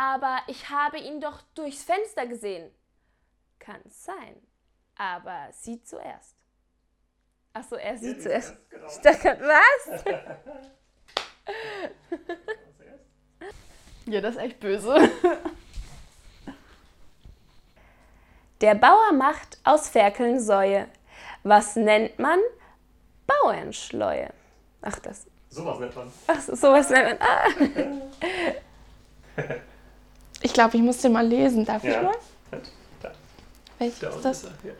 aber ich habe ihn doch durchs Fenster gesehen. Kann sein, aber sie zuerst. Achso, er Ja, sie die zuerst. genau. Ich dachte, was? Ja, das ist echt böse. Der Bauer macht aus Ferkeln Säue. Was nennt man? Bauernschleue. Ach, das. Sowas nennt man. Ach, so- sowas nennt man. Ah. Ich glaube, ich muss den mal lesen. Darf ich Ja. mal? Da, Welches ist das? ist er. Ja.